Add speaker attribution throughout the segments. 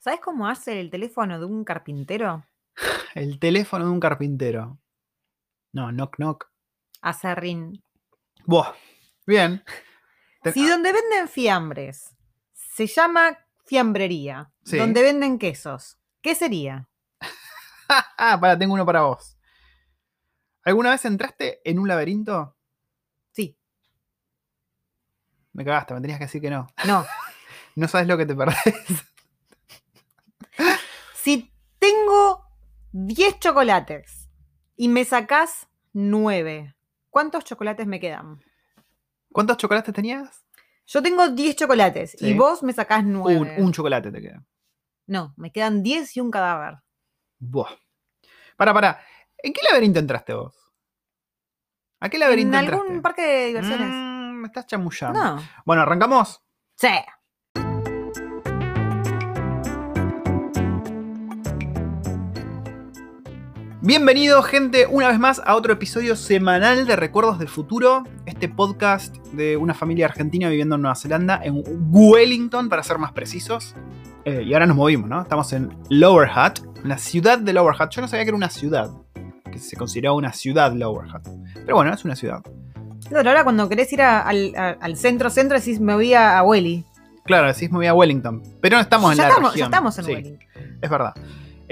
Speaker 1: ¿Sabes cómo hace el teléfono de un carpintero?
Speaker 2: El teléfono de un carpintero. No, knock knock.
Speaker 1: Hace ring.
Speaker 2: Buah. Bien.
Speaker 1: Si donde venden fiambres se llama fiambrería,
Speaker 2: Sí.
Speaker 1: donde venden quesos, ¿qué sería?
Speaker 2: Ah, para, tengo uno para vos. ¿Alguna vez entraste en un laberinto?
Speaker 1: Sí,
Speaker 2: Me cagaste, me tenías que decir que no.
Speaker 1: no.
Speaker 2: No sabes lo que te perdés.
Speaker 1: Si tengo 10 chocolates y me sacás 9, ¿cuántos chocolates me quedan?
Speaker 2: ¿Cuántos chocolates tenías?
Speaker 1: Yo tengo 10 chocolates
Speaker 2: Sí.
Speaker 1: y vos me sacás
Speaker 2: Un,
Speaker 1: 9.
Speaker 2: un chocolate te queda.
Speaker 1: No, me quedan 10 y un cadáver.
Speaker 2: Buah. Para, para. ¿En qué laberinto entraste vos? ¿A qué laberinto
Speaker 1: ¿En algún
Speaker 2: entraste?
Speaker 1: parque de diversiones?
Speaker 2: Mm, me estás chamullando.
Speaker 1: No.
Speaker 2: Bueno, arrancamos.
Speaker 1: Sí.
Speaker 2: Bienvenido, gente, una vez más a otro episodio semanal de Recuerdos del Futuro. Este podcast de una familia argentina viviendo en Nueva Zelanda, en Wellington, para ser más precisos. Eh, y ahora nos movimos, ¿no? Estamos en Lower Hutt, en la ciudad de Lower Hutt. Yo no sabía que era una ciudad, que se consideraba una ciudad Lower Hutt. Pero bueno, es una ciudad.
Speaker 1: Claro, ahora cuando querés ir a- al, a- al centro, centro, decís me voy a, a Welly.
Speaker 2: Claro, decís me voy a Wellington. Pero no estamos en
Speaker 1: ya,
Speaker 2: la
Speaker 1: estamos, ya
Speaker 2: región.
Speaker 1: estamos en
Speaker 2: Sí.
Speaker 1: Welly.
Speaker 2: Es verdad.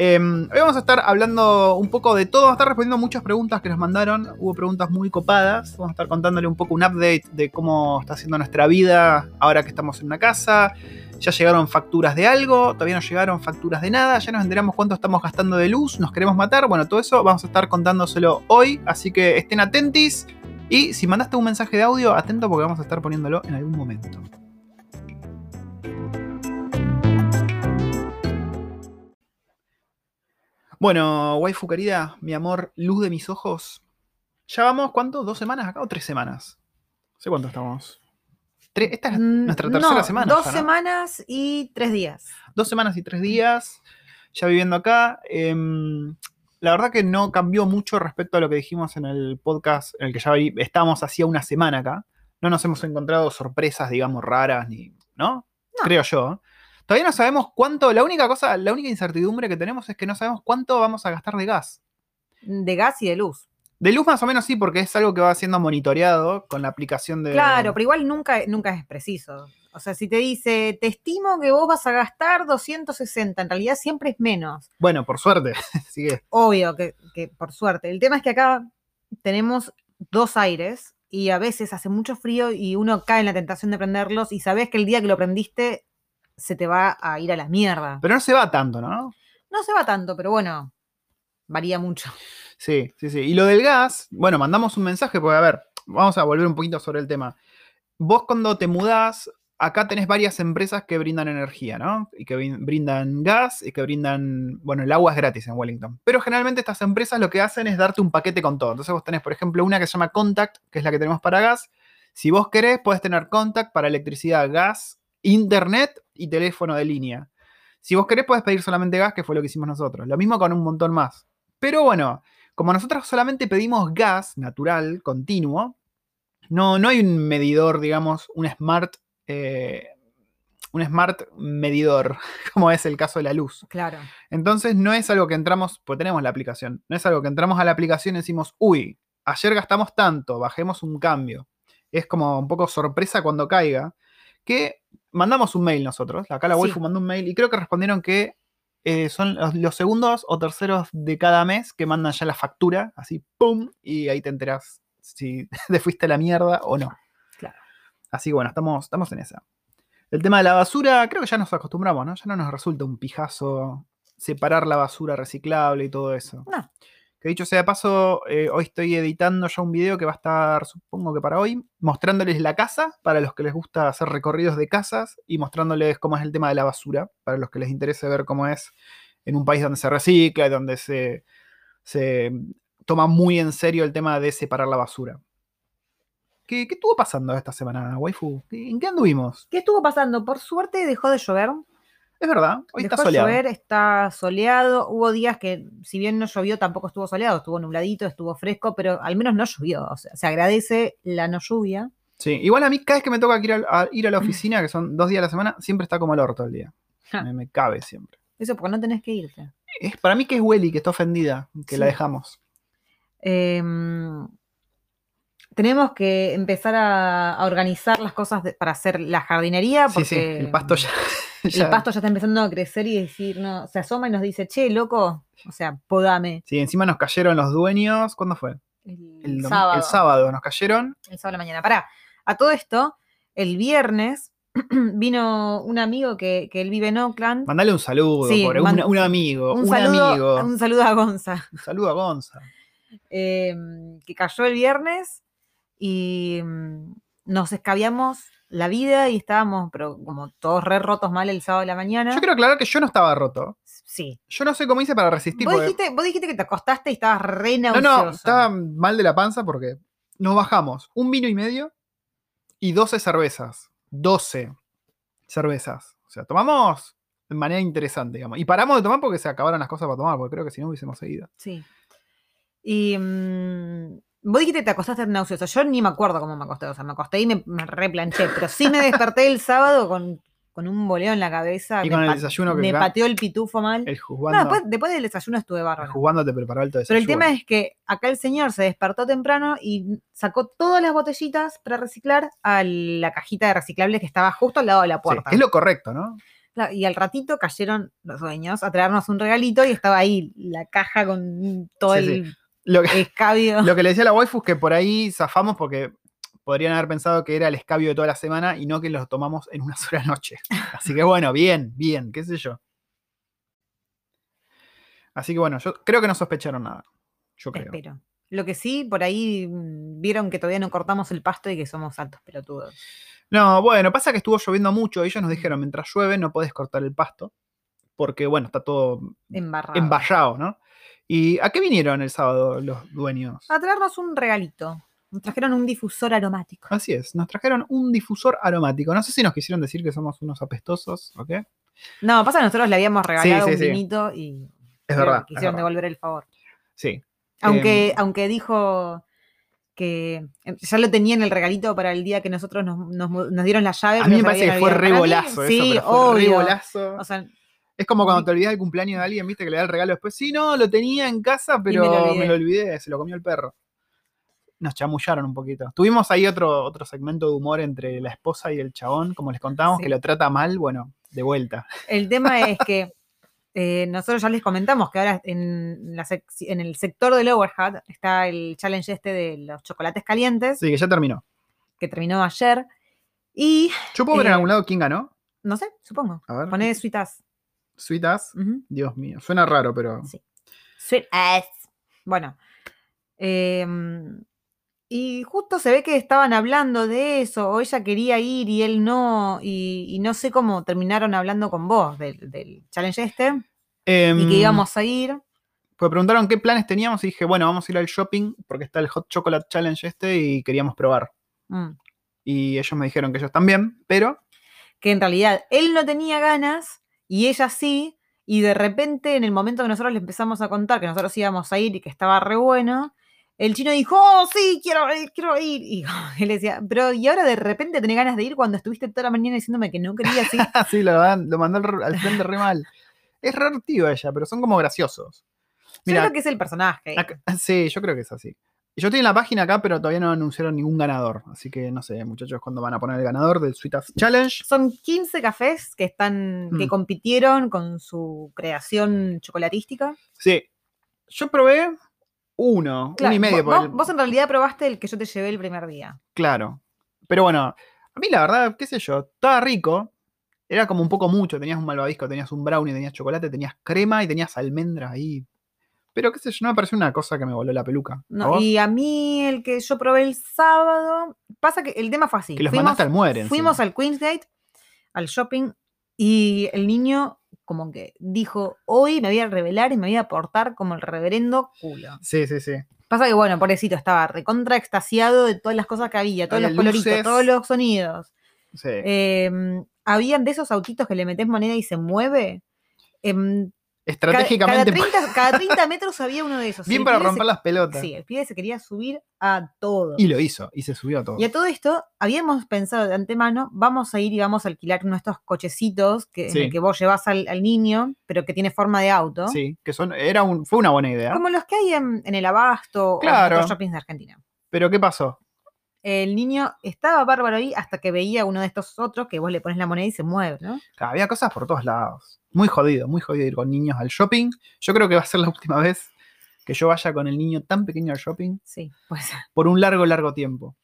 Speaker 2: Eh, hoy vamos a estar hablando un poco de todo, vamos a estar respondiendo muchas preguntas que nos mandaron. Hubo preguntas muy copadas. Vamos a estar contándole un poco un update de cómo está siendo nuestra vida ahora que estamos en una casa. Ya llegaron facturas de algo, todavía no llegaron facturas de nada, ya nos enteramos cuánto estamos gastando de luz, nos queremos matar. Bueno, todo eso vamos a estar contándoselo hoy, así que estén atentis. Y si mandaste un mensaje de audio, atento porque vamos a estar poniéndolo en algún momento. Bueno, waifu querida, mi amor, luz de mis ojos. ¿Ya vamos cuánto? ¿Dos semanas acá o tres semanas? No sé cuánto estamos. Tre- Esta es
Speaker 1: Mm,
Speaker 2: nuestra tercera
Speaker 1: no,
Speaker 2: semana.
Speaker 1: Dos semanas y tres días.
Speaker 2: Dos semanas y tres días ya viviendo acá. Em, la verdad que no cambió mucho respecto a lo que dijimos en el podcast en el que ya vi- estábamos hacía una semana acá. No nos hemos encontrado sorpresas, digamos, raras, ni. ¿No?
Speaker 1: No.
Speaker 2: Creo yo. Todavía no sabemos cuánto. La única cosa, la única incertidumbre que tenemos es que no sabemos cuánto vamos a gastar de gas.
Speaker 1: De gas y de luz.
Speaker 2: De luz más o menos sí, porque es algo que va siendo monitoreado con la aplicación de...
Speaker 1: Claro, pero igual nunca, nunca es preciso. O sea, si te dice, te estimo que vos vas a gastar 260, en realidad siempre es menos.
Speaker 2: Bueno, por suerte. Así que...
Speaker 1: Obvio que, que por suerte. El tema es que acá tenemos dos aires y a veces hace mucho frío y uno cae en la tentación de prenderlos y sabes que el día que lo prendiste se te va a ir a la mierda.
Speaker 2: Pero no se va tanto, ¿no?
Speaker 1: No se va tanto, pero bueno, varía mucho.
Speaker 2: Sí, sí, sí. Y lo del gas, bueno, mandamos un mensaje, porque a ver, vamos a volver un poquito sobre el tema. Vos cuando te mudás, acá tenés varias empresas que brindan energía, ¿no? Y que brin- brindan gas y que brindan, bueno, el agua es gratis en Wellington. Pero generalmente estas empresas lo que hacen es darte un paquete con todo. Entonces vos tenés, por ejemplo, una que se llama Contact, que es la que tenemos para gas. Si vos querés, podés tener Contact para electricidad, gas, internet y teléfono de línea. Si vos querés, podés pedir solamente gas, que fue lo que hicimos nosotros. Lo mismo con un montón más. Pero bueno, como nosotros solamente pedimos gas natural, continuo, no, no hay un medidor, digamos, un smart, eh, un smart medidor, como es el caso de la luz.
Speaker 1: Claro.
Speaker 2: Entonces no es algo que entramos, pues tenemos la aplicación, no es algo que entramos a la aplicación y decimos, uy, ayer gastamos tanto, bajemos un cambio. Es como un poco sorpresa cuando caiga, que mandamos un mail nosotros, acá la
Speaker 1: Sí.
Speaker 2: waifu mandó un mail y creo que respondieron que eh, son los, los segundos o terceros de cada mes que mandan ya la factura, así, ¡pum! Y ahí te enteras si te fuiste a la mierda o no.
Speaker 1: Claro.
Speaker 2: Así que bueno, estamos, estamos en esa. El tema de la basura, creo que ya nos acostumbramos, ¿no? Ya no nos resulta un pijazo separar la basura reciclable y todo eso.
Speaker 1: No.
Speaker 2: Que dicho sea de paso, eh, hoy estoy editando ya un video que va a estar, supongo que para hoy, mostrándoles la casa, para los que les gusta hacer recorridos de casas, y mostrándoles cómo es el tema de la basura, para los que les interese ver cómo es en un país donde se recicla donde se, se toma muy en serio el tema de separar la basura. ¿Qué, qué estuvo pasando esta semana, waifu? ¿En qué anduvimos?
Speaker 1: ¿Qué estuvo pasando? Por suerte dejó de llover.
Speaker 2: Es verdad, hoy
Speaker 1: Dejó
Speaker 2: está soleado.
Speaker 1: llover, está soleado. Hubo días que, si bien no llovió, tampoco estuvo soleado, estuvo nubladito, estuvo fresco, pero al menos no llovió. O sea, se agradece la no lluvia.
Speaker 2: Sí, igual a mí cada vez que me toca ir a, a ir a la oficina, que son dos días a la semana, siempre está como el orto el día.
Speaker 1: Ja.
Speaker 2: Me, me cabe siempre.
Speaker 1: Eso porque no tenés que irte.
Speaker 2: Es, para mí que es Welly, que está ofendida, que la dejamos.
Speaker 1: Em, tenemos que empezar a, a organizar las cosas de- para hacer la jardinería
Speaker 2: Sí, sí, el pasto ya.
Speaker 1: el pasto ya está empezando a crecer y decir, no, se asoma y nos dice, che, loco, o sea, podame.
Speaker 2: Sí, encima nos cayeron los dueños. ¿Cuándo fue?
Speaker 1: El, sábado.
Speaker 2: el sábado nos cayeron.
Speaker 1: El sábado de la mañana. Pará, a todo esto, el viernes vino un amigo que, que él vive en Oakland.
Speaker 2: Mandale un saludo,
Speaker 1: Sí,
Speaker 2: un, un amigo, un,
Speaker 1: un, saludo,
Speaker 2: amigo.
Speaker 1: un saludo a Gonza,
Speaker 2: Un saludo a Gonza.
Speaker 1: em, que cayó el viernes y mm, nos escabiamos la vida y estábamos, pero como todos re rotos mal el sábado de la mañana.
Speaker 2: Yo quiero aclarar que yo no estaba roto.
Speaker 1: Sí.
Speaker 2: Yo no sé cómo hice para resistir.
Speaker 1: Vos
Speaker 2: porque-
Speaker 1: dijiste, vos dijiste que te acostaste y estabas re
Speaker 2: No,
Speaker 1: nauseoso.
Speaker 2: no, estaba mal de la panza porque nos bajamos un vino y medio y 12 cervezas. 12 cervezas. O sea, tomamos de manera interesante, digamos. Y paramos de tomar porque se acabaron las cosas para tomar, porque creo que si no hubiésemos seguido.
Speaker 1: Sí. Y mm, vos dijiste que te acostaste nauseoso. Yo ni me acuerdo cómo me acosté. O sea, me acosté y me, me replanché. Pero sí me desperté el sábado con, con un boleo en la cabeza.
Speaker 2: Y con el desayuno que
Speaker 1: Me
Speaker 2: acá-
Speaker 1: pateó el pitufo mal.
Speaker 2: El
Speaker 1: No,
Speaker 2: juzgando,
Speaker 1: después, después del desayuno estuve
Speaker 2: el
Speaker 1: bárbaro.
Speaker 2: juzgando te preparó el
Speaker 1: Pero
Speaker 2: desayuno.
Speaker 1: el tema es que acá el señor se despertó temprano y sacó todas las botellitas para reciclar a la cajita de reciclables que estaba justo al lado de la
Speaker 2: Sí,
Speaker 1: puerta.
Speaker 2: es lo correcto, ¿no?
Speaker 1: Y al ratito cayeron los dueños a traernos un regalito y estaba ahí la caja con todo
Speaker 2: Sí, sí. Lo que,
Speaker 1: escabio.
Speaker 2: lo que le decía a la waifu es que por ahí zafamos porque podrían haber pensado que era el escabio de toda la semana y no que los tomamos en una sola noche. Así que bueno, bien, bien, qué sé yo. Así que bueno, yo creo que no sospecharon nada. Yo creo.
Speaker 1: Espero. Lo que sí, por ahí mm, vieron que todavía no cortamos el pasto y que somos altos pelotudos.
Speaker 2: No, bueno, pasa que estuvo lloviendo mucho. Ellos nos dijeron, mientras llueve no podés cortar el pasto. Porque, bueno, está todo
Speaker 1: Embarrados.
Speaker 2: embarrado, ¿no? ¿Y a qué vinieron el sábado los dueños?
Speaker 1: A traernos un regalito. Nos trajeron un difusor aromático.
Speaker 2: Así es, nos trajeron un difusor aromático. No sé si nos quisieron decir que somos unos apestosos o qué.
Speaker 1: No, pasa que nosotros le habíamos regalado
Speaker 2: sí,
Speaker 1: un
Speaker 2: sí.
Speaker 1: vinito y
Speaker 2: Es verdad.
Speaker 1: quisieron
Speaker 2: verdad.
Speaker 1: devolver el favor.
Speaker 2: Sí.
Speaker 1: Aunque,
Speaker 2: Em,
Speaker 1: aunque dijo que ya lo tenía en el regalito para el día que nosotros nos, nos dieron la llave.
Speaker 2: A mí me parece que fue re golazo eso,
Speaker 1: Sí,
Speaker 2: pero fue re
Speaker 1: obvio. O sea,
Speaker 2: Es como cuando te olvidas el cumpleaños de alguien, viste, que le da el regalo después. Sí, no, lo tenía en casa, pero
Speaker 1: me lo
Speaker 2: me
Speaker 1: olvidé.
Speaker 2: lo olvidé, se lo comió el perro. Nos chamullaron un poquito. Tuvimos ahí otro, otro segmento de humor entre la esposa y el chabón, como les contábamos,
Speaker 1: Sí.
Speaker 2: que lo trata mal, bueno, de vuelta.
Speaker 1: El tema es que eh, nosotros ya les comentamos que ahora en, la sec- en el sector del Overhead está el challenge este de los chocolates calientes,
Speaker 2: Sí, que ya terminó.
Speaker 1: que terminó ayer. Y
Speaker 2: ¿Yo puedo ver en
Speaker 1: Eh,
Speaker 2: algún lado quién ganó?
Speaker 1: no sé, supongo.
Speaker 2: A ver.
Speaker 1: Poné Sweet Ass.
Speaker 2: Dios mío, suena raro, pero.
Speaker 1: Sí. Sweet Ass. Bueno. em, y justo se ve que estaban hablando de eso, o ella quería ir y él no, y, y no sé cómo terminaron hablando con vos del, del challenge este, y
Speaker 2: Em,
Speaker 1: que íbamos a ir.
Speaker 2: Pues preguntaron qué planes teníamos y dije, bueno, vamos a ir al shopping porque está el Hot Chocolate Challenge este y queríamos probar.
Speaker 1: Mm.
Speaker 2: Y ellos me dijeron que ellos también, pero
Speaker 1: que en realidad él no tenía ganas y ella sí, y de repente en el momento que nosotros le empezamos a contar que nosotros íbamos a ir y que estaba re bueno, el chino dijo, oh, sí, quiero ir, quiero ir. Y él decía, pero y ahora de repente tenés ganas de ir cuando estuviste toda la mañana diciéndome que no querías ir.
Speaker 2: así lo, mandó al, al frente re mal. Es re tío ella, pero son como graciosos.
Speaker 1: Yo
Speaker 2: Mira,
Speaker 1: creo que es el personaje.
Speaker 2: acá- sí, yo creo que es así. Yo estoy en la página acá, pero todavía no anunciaron ningún ganador. Así que no sé, muchachos, cuándo van a poner el ganador del Sweet Ass Challenge.
Speaker 1: Son 15 cafés que están, que
Speaker 2: Mm.
Speaker 1: compitieron con su creación chocolatística.
Speaker 2: Sí. Yo probé uno,
Speaker 1: Claro,
Speaker 2: uno y medio.
Speaker 1: vos,
Speaker 2: porque-
Speaker 1: vos- vos en realidad probaste el que yo te llevé el primer día.
Speaker 2: Claro. Pero bueno, a mí la verdad, qué sé yo, estaba rico. Era como un poco mucho. Tenías un malvavisco, tenías un brownie, tenías chocolate, tenías crema y tenías almendras ahí. Pero qué sé yo, no me pareció una cosa que me voló la peluca.
Speaker 1: Y a mí el que yo probé el sábado, pasa que el tema fue así.
Speaker 2: que los
Speaker 1: fuimos
Speaker 2: mandaste al muere.
Speaker 1: fuimos
Speaker 2: encima.
Speaker 1: al Queensgate, al shopping, y el niño como que dijo, hoy me voy a revelar y me voy a portar como el reverendo culo.
Speaker 2: Sí, sí, sí.
Speaker 1: Pasa que bueno, pobrecito, estaba recontra extasiado de todas las cosas que había, todos
Speaker 2: Había
Speaker 1: los coloritos,
Speaker 2: luces.
Speaker 1: todos los sonidos.
Speaker 2: sí.
Speaker 1: Em, habían de esos autitos que le metes moneda y se mueve. Em,
Speaker 2: Estratégicamente.
Speaker 1: Cada, cada 30, cada 30 metros había uno de esos.
Speaker 2: Bien
Speaker 1: El
Speaker 2: para romper
Speaker 1: se-
Speaker 2: las pelotas.
Speaker 1: Sí, el pibe se quería subir a todo.
Speaker 2: Y lo hizo, y se subió a todo.
Speaker 1: Y a todo esto, habíamos pensado de antemano, vamos a ir y vamos a alquilar uno de estos cochecitos que, en el que vos llevas al, al niño, pero que tiene forma de auto.
Speaker 2: Sí, que son, era un, fue una buena idea.
Speaker 1: Como los que hay en, en el Abasto o
Speaker 2: Claro.
Speaker 1: en otros shoppings de Argentina.
Speaker 2: Pero ¿qué pasó?
Speaker 1: El niño estaba bárbaro ahí hasta que veía uno de estos otros que vos le pones la moneda y se mueve, ¿no?
Speaker 2: Había cosas por todos lados. Muy jodido, muy jodido ir con niños al shopping. Yo creo que va a ser la última vez que yo vaya con el niño tan pequeño al shopping
Speaker 1: Sí, pues.
Speaker 2: por un largo, largo tiempo.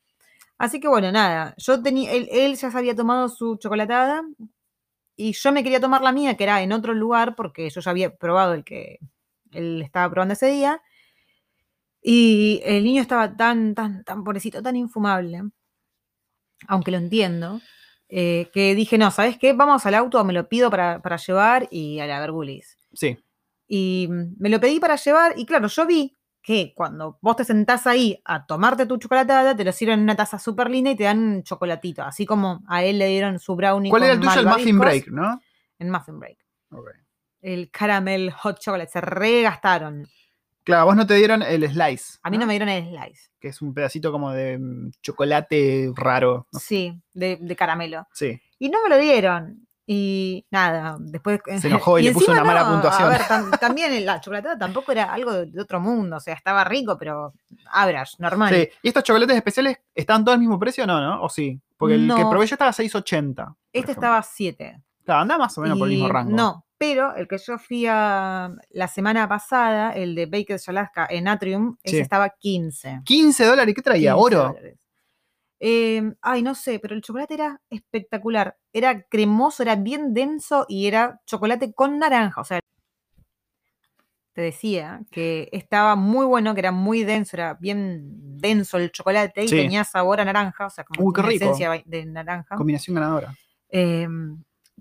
Speaker 1: Así que bueno, nada, yo tenía, él, él ya se había tomado su chocolatada y yo me quería tomar la mía, que era en otro lugar, porque yo ya había probado el que él estaba probando ese día. Y el niño estaba tan, tan, tan pobrecito, tan infumable, aunque lo entiendo, eh, que dije, no, ¿sabes qué? Vamos al auto, me lo pido para, para llevar y a la vergulis.
Speaker 2: Sí,
Speaker 1: Y mm, me lo pedí para llevar y claro, yo vi que cuando vos te sentás ahí a tomarte tu chocolatada, te lo sirven en una taza súper linda y te dan un chocolatito, así como a él le dieron su brownie.
Speaker 2: ¿Cuál era el
Speaker 1: con
Speaker 2: tuyo? El Muffin Break, ¿no?
Speaker 1: En Muffin Break.
Speaker 2: Ok.
Speaker 1: El caramel hot chocolate, se regastaron.
Speaker 2: Claro, vos no te dieron el slice.
Speaker 1: A mí no me dieron el slice.
Speaker 2: Que es un pedacito como de mm, chocolate raro. no.
Speaker 1: Sí, de, de caramelo.
Speaker 2: Sí.
Speaker 1: Y no me lo dieron. Y nada, después.
Speaker 2: Se enojó y le puso una mala puntuación.
Speaker 1: A ver, tam- también la chocolatada tampoco era algo de, otro mundo. O sea, estaba rico, pero average, normal.
Speaker 2: Sí. ¿Y estos chocolates especiales estaban todos al mismo precio o no, no? ¿O sí? Porque el que probé yo estaba a 6.80. por
Speaker 1: Este estaba a 7.
Speaker 2: Claro, anda más o menos por el mismo rango.
Speaker 1: No, pero el que yo fui a la semana pasada, el de Baked Alaska en Atrium, ese estaba 15.
Speaker 2: 15 dólares, ¿qué traía?
Speaker 1: 15
Speaker 2: ¿Oro?
Speaker 1: dólares. Eh, ay, no sé, pero el chocolate era espectacular. Era cremoso, era bien denso y era chocolate con naranja. O sea, te decía que estaba muy bueno, que era muy denso, era bien denso el chocolate y
Speaker 2: Sí.
Speaker 1: tenía sabor a naranja, o sea, como
Speaker 2: Uy, qué
Speaker 1: una
Speaker 2: rico.
Speaker 1: esencia de naranja.
Speaker 2: Combinación ganadora.
Speaker 1: Eh,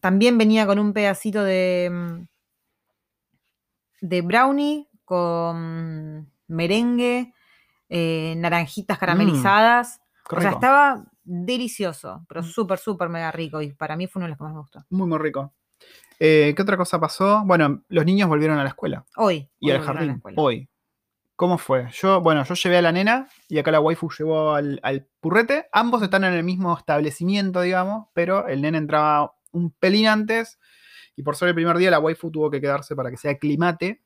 Speaker 1: también venía con un pedacito de, mm, de brownie con merengue, eh, naranjitas caramelizadas.
Speaker 2: Qué
Speaker 1: o sea, estaba delicioso, pero
Speaker 2: Mm.
Speaker 1: súper, súper mega rico. Y para mí fue uno de los que más me gustó.
Speaker 2: Muy, muy rico. Eh, ¿Qué otra cosa pasó? Bueno, los niños volvieron a la escuela
Speaker 1: Hoy.
Speaker 2: y
Speaker 1: hoy
Speaker 2: al jardín. Hoy. ¿Cómo fue? Yo, bueno, yo llevé a la nena y acá la waifu llevó al, al purrete. Ambos están en el mismo establecimiento, digamos, pero el nene entraba un pelín antes y por ser el primer día la waifu tuvo que quedarse para que se aclimate.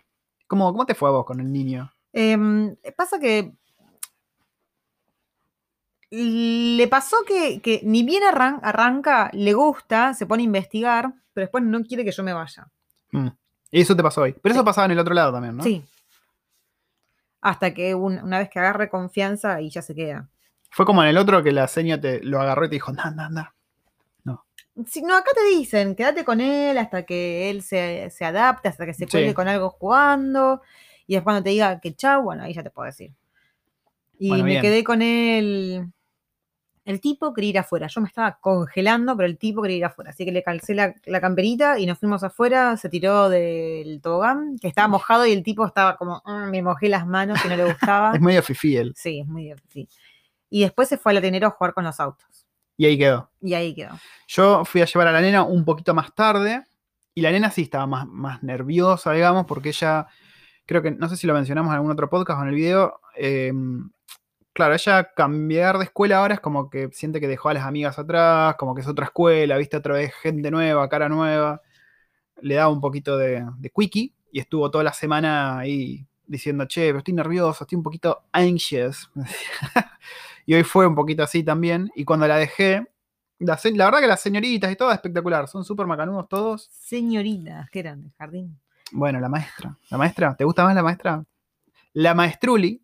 Speaker 2: ¿Cómo, cómo te fue a vos con el niño?
Speaker 1: Em, pasa que le pasó que, que ni bien arran- arranca, le gusta, se pone a investigar, pero después no quiere que yo me vaya.
Speaker 2: Mm. Y eso te pasó hoy. Pero eso pasaba en el otro lado también, ¿no?
Speaker 1: Sí. Hasta que un- una vez que agarre confianza y ya se queda.
Speaker 2: Fue como en el otro que la seña te lo agarró y te dijo, anda, anda, anda.
Speaker 1: Si, no, acá te dicen, quédate con él hasta que él se, se adapte, hasta que se cuelgue
Speaker 2: Sí.
Speaker 1: con algo jugando. Y después cuando te diga que chau, bueno, ahí ya te puedo decir. Y
Speaker 2: Bueno,
Speaker 1: me
Speaker 2: bien.
Speaker 1: quedé con él. El tipo quería ir afuera. Yo me estaba congelando, pero el tipo quería ir afuera. Así que le calcé la, la camperita y nos fuimos afuera. Se tiró del tobogán, que estaba mojado y el tipo estaba como, "Mm, me mojé las manos y no le gustaba.
Speaker 2: Es medio fifí él.
Speaker 1: Sí, es muy difícil. Y después se fue al atenero a jugar con los autos.
Speaker 2: Y ahí quedó.
Speaker 1: Y ahí quedó.
Speaker 2: Yo fui a llevar a la nena un poquito más tarde y la nena sí estaba más, más nerviosa, digamos, porque ella, creo que, no sé si lo mencionamos en algún otro podcast o en el video, eh, claro, ella cambiar de escuela ahora es como que siente que dejó a las amigas atrás, como que es otra escuela, viste otra vez gente nueva, cara nueva, le daba un poquito de, de quickie y estuvo toda la semana ahí diciendo, che, pero estoy nervioso, estoy un poquito anxious. y hoy fue un poquito así también. Y cuando la dejé, la, verdad que las señoritas y todo espectacular, son súper macanudos todos.
Speaker 1: Señoritas, que eran del jardín.
Speaker 2: Bueno, la maestra. ¿La maestra? ¿Te gusta más la maestra? La maestruli.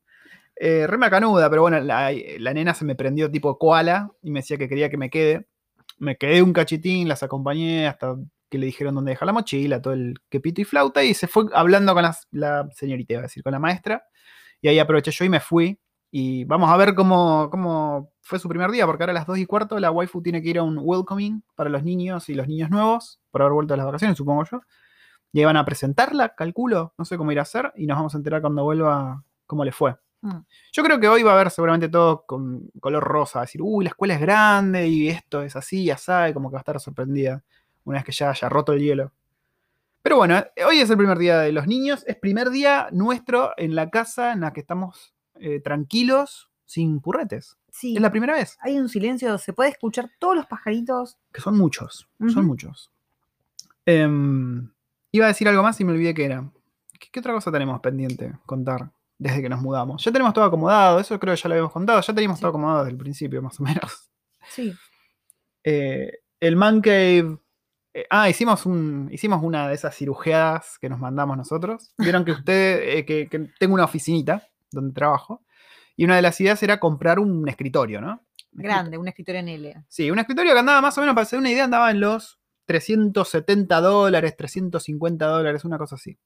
Speaker 2: Eh, re macanuda, pero bueno, la, la nena se me prendió tipo koala y me decía que quería que me quede. Me quedé un cachitín, las acompañé hasta que le dijeron dónde dejar la mochila, todo el quepito y flauta, y se fue hablando con las- la señorita, iba a decir, con la maestra. Y ahí aproveché yo y me fui. Y vamos a ver cómo, cómo fue su primer día, porque ahora a las 2 y cuarto la waifu tiene que ir a un welcoming para los niños y los niños nuevos, por haber vuelto a las vacaciones, supongo yo. Y ahí van a presentarla, calculo, no sé cómo irá a ser, y nos vamos a enterar cuando vuelva cómo le fue.
Speaker 1: Mm.
Speaker 2: Yo creo que hoy va a haber seguramente todo con color rosa, decir, uy, la escuela es grande y esto es así, ya sabe, como que va a estar sorprendida una vez que ya haya roto el hielo. Pero bueno, hoy es el primer día de los niños. Es primer día nuestro en la casa en la que estamos eh, tranquilos, sin purretes.
Speaker 1: Sí.
Speaker 2: Es la primera vez.
Speaker 1: Hay un silencio, se puede escuchar todos los pajaritos.
Speaker 2: Que son muchos. Son muchos. Em, iba a decir algo más y me olvidé que era. ¿Qué, qué otra cosa tenemos pendiente contar desde que nos mudamos? Ya tenemos todo acomodado, eso creo que ya lo habíamos contado. Ya teníamos
Speaker 1: Sí.
Speaker 2: todo acomodado desde el principio, más o menos.
Speaker 1: Sí.
Speaker 2: Eh, el Man Cave. eh, ah, hicimos, un, hicimos una de esas cirujeadas que nos mandamos nosotros. Vieron que usted, que, que tengo una oficinita donde trabajo. Y una de las ideas era comprar un escritorio, ¿no?
Speaker 1: Grande, un escritorio en L.
Speaker 2: Sí, un escritorio que andaba más o menos, para hacer una idea, andaba en los 370 dólares, 350 dólares, una cosa así.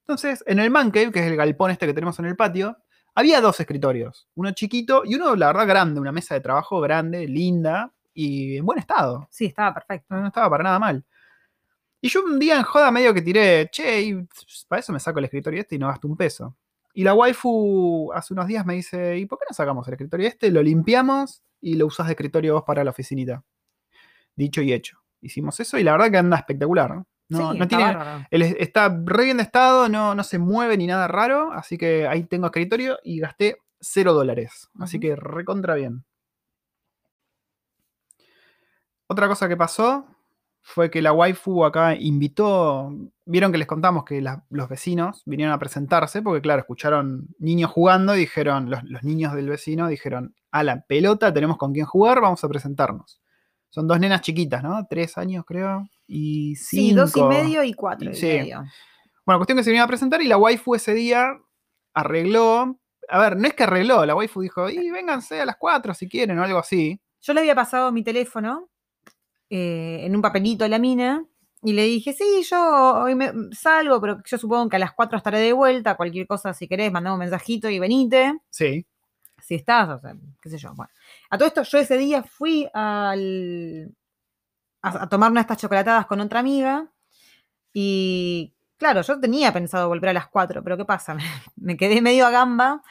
Speaker 2: Entonces, en el Man Cave, que es el galpón este que tenemos en el patio, había dos escritorios. Uno chiquito y uno, la verdad, grande, una mesa de trabajo grande, linda y en buen estado.
Speaker 1: Sí, estaba perfecto.
Speaker 2: No, no estaba para nada mal. Y yo un día en joda medio que tiré, che, y para eso me saco el escritorio este y no gasto un peso. Y la waifu hace unos días me dice, ¿y por qué no sacamos el escritorio este? Lo limpiamos y lo usás de escritorio vos para la oficinita. Dicho y hecho. Hicimos eso y la verdad que anda espectacular. ¿no? No,
Speaker 1: sí,
Speaker 2: no
Speaker 1: está
Speaker 2: tiene,
Speaker 1: bárbaro.
Speaker 2: el- está re bien de estado, no, no se mueve ni nada raro, así que ahí tengo escritorio y gasté 0 dólares. Así que recontra bien. Otra cosa que pasó fue que la waifu acá invitó, vieron que les contamos que la- los vecinos vinieron a presentarse, porque claro, escucharon niños jugando y dijeron, los, los niños del vecino dijeron, a la pelota, tenemos con quién jugar, vamos a presentarnos. Son dos nenas chiquitas, ¿no? Tres años creo. Y
Speaker 1: Sí, dos y
Speaker 2: cinco.
Speaker 1: medio y cuatro y
Speaker 2: Sí.
Speaker 1: medio.
Speaker 2: Bueno, cuestión que se vino a presentar y la waifu ese día arregló. A ver, no es que arregló, la waifu dijo, y vénganse a las 4 si quieren o algo así.
Speaker 1: Yo le había pasado mi teléfono eh, en un papelito a la mina y le dije, sí, yo hoy me salgo, pero yo supongo que a las 4 estaré de vuelta, cualquier cosa si querés, mandame un mensajito y venite.
Speaker 2: Sí.
Speaker 1: Si estás, o sea, qué sé yo. Bueno. A todo esto, yo ese día fui al, a, a tomar una de estas chocolatadas con otra amiga y claro, yo tenía pensado volver a las 4, pero ¿qué pasa? Me quedé medio a gamba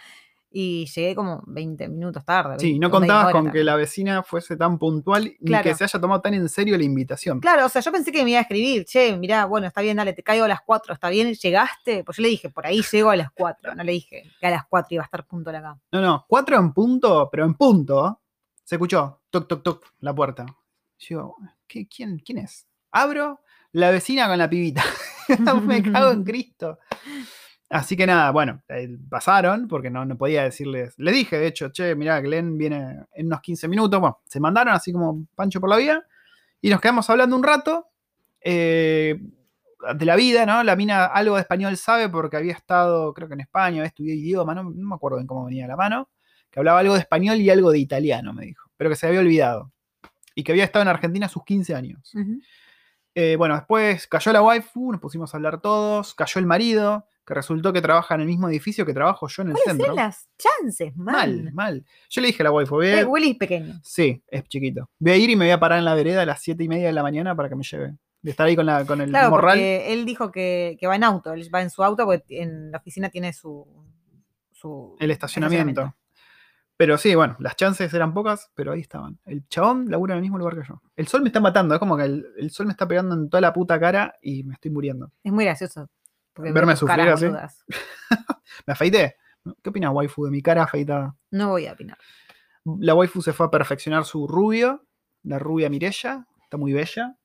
Speaker 1: y llegué como 20 minutos tarde.
Speaker 2: Sí,
Speaker 1: 20
Speaker 2: no contabas con
Speaker 1: tarde.
Speaker 2: que la vecina fuese tan puntual ni que se haya tomado tan en serio la invitación.
Speaker 1: Claro, o sea, yo pensé que me iba a escribir, che, mirá, bueno, está bien, dale, te caigo a las 4, ¿está bien? ¿Llegaste? Pues yo le dije, por ahí llego a las 4, no le dije que a las 4 iba a estar punto acá.
Speaker 2: No, no, 4 en punto, pero en punto. Se escuchó, toc, toc, toc, la puerta. Yo, ¿qué, quién, ¿quién es? Abro, la vecina con la pibita. Me cago en Cristo. Así que nada, bueno, eh, pasaron porque no, no podía decirles. Le dije, de hecho, che, mirá, Glenn viene en unos 15 minutos. Bueno, se mandaron así como Pancho por la vía y nos quedamos hablando un rato eh, de la vida, ¿no? La mina algo de español sabe porque había estado, creo que en España, había estudiado idioma, no, no me acuerdo en cómo venía la mano, que hablaba algo de español y algo de italiano, me dijo, pero que se había olvidado y que había estado en Argentina a sus 15 años. Eh, bueno, después cayó la waifu, nos pusimos a hablar todos, cayó el marido, que resultó que trabaja en el mismo edificio que trabajo yo en el
Speaker 1: ¿Cuáles
Speaker 2: centro.
Speaker 1: las chances,
Speaker 2: Mal,
Speaker 1: mal?
Speaker 2: mal. Yo le dije a la waifu, voy a
Speaker 1: Eh, Willy es pequeño.
Speaker 2: Sí, es chiquito. Voy a ir y me voy a parar en la vereda a las 7 y media de la mañana para que me lleve. De estar ahí con, la, con el
Speaker 1: Claro,
Speaker 2: morral.
Speaker 1: porque él dijo que, que va en auto, él va en su auto porque en la oficina tiene su... su
Speaker 2: El estacionamiento. Pero sí, bueno, las chances eran pocas, pero ahí estaban. El chabón labura en el mismo lugar que yo. El sol me está matando, es como que el, el sol me está pegando en toda la puta cara y me estoy muriendo.
Speaker 1: Es muy gracioso.
Speaker 2: Verme sufrir así. Me afeité. ¿Qué opinas, waifu, de mi cara afeitada?
Speaker 1: No voy a opinar.
Speaker 2: La waifu se fue a perfeccionar su rubio, la rubia Mirella, está muy bella.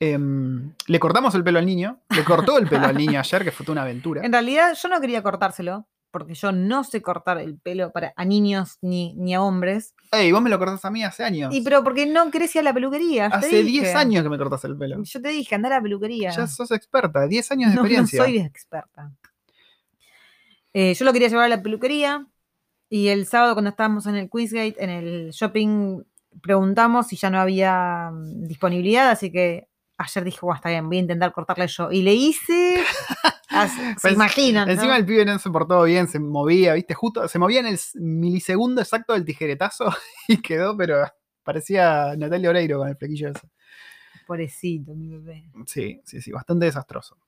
Speaker 2: Em, le cortamos el pelo al niño, le cortó el pelo al niño ayer, que fue toda una aventura.
Speaker 1: En realidad yo no quería cortárselo, porque yo no sé cortar el pelo para a niños ni, ni a hombres.
Speaker 2: Ey, vos me lo cortás a mí hace años.
Speaker 1: Y pero porque no querés ir a la peluquería.
Speaker 2: hace 10
Speaker 1: dije.
Speaker 2: años que me cortás el pelo.
Speaker 1: Yo te dije, anda a la peluquería.
Speaker 2: Ya sos experta, 10 años de
Speaker 1: no, no
Speaker 2: experiencia.
Speaker 1: soy experta. Eh, yo lo quería llevar a la peluquería y el sábado cuando estábamos en el Quizgate, en el shopping, preguntamos si ya no había mm, disponibilidad, así que ayer dije, bueno, está bien, voy a intentar cortarle yo. Y le hice... se
Speaker 2: Pues,
Speaker 1: imaginan, ¿no?
Speaker 2: Encima el pibe no se portó bien, se movía, viste, justo, se movía en el milisegundo exacto del tijeretazo y quedó, pero parecía Natalia Oreiro con el flequillo ese.
Speaker 1: Pobrecito, mi bebé.
Speaker 2: Sí, sí, sí, bastante desastroso.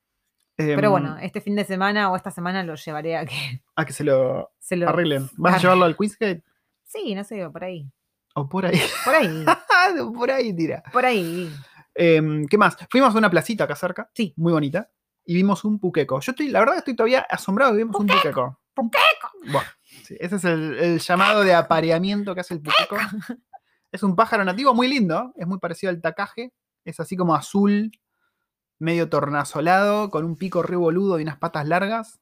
Speaker 1: Pero
Speaker 2: Em,
Speaker 1: bueno, este fin de semana o esta semana lo llevaré a que
Speaker 2: A que se lo
Speaker 1: se lo...
Speaker 2: arreglen. ¿Vas a llevarlo al Quizgate?
Speaker 1: Sí, no sé, por ahí.
Speaker 2: ¿O por ahí?
Speaker 1: Por ahí.
Speaker 2: por ahí tira.
Speaker 1: por ahí.
Speaker 2: Em, ¿Qué más? Fuimos a una placita acá cerca.
Speaker 1: Sí.
Speaker 2: Muy bonita. Y vimos un puqueco. Yo estoy, la verdad, estoy todavía asombrado que vimos un puqueco.
Speaker 1: ¡Puqueco!
Speaker 2: Sí, ese es el, el llamado de apareamiento que hace el puqueco. Es un pájaro nativo muy lindo. Es muy parecido al tacaje. Es así como azul, medio tornasolado, con un pico re boludo y unas patas largas.